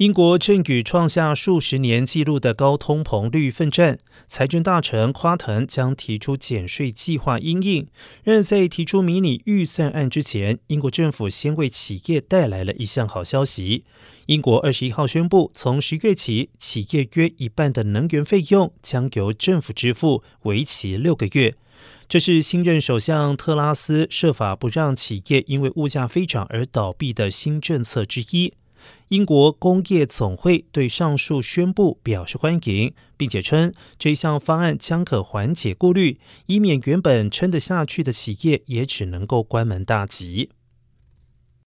英国正与创下数十年纪录的高通膨率奋战，财政大臣夸腾将提出减税计划应应。任在提出迷你预算案之前，英国政府先为企业带来了一项好消息。英国二十一号宣布，从十月起，企业约一半的能源费用将由政府支付，为期六个月。这是新任首相特拉斯设法不让企业因为物价飞涨而倒闭的新政策之一。英国工业总会对上述宣布表示欢迎，并且称这项方案将可缓解顾虑，以免原本撑得下去的企业也只能够关门大吉。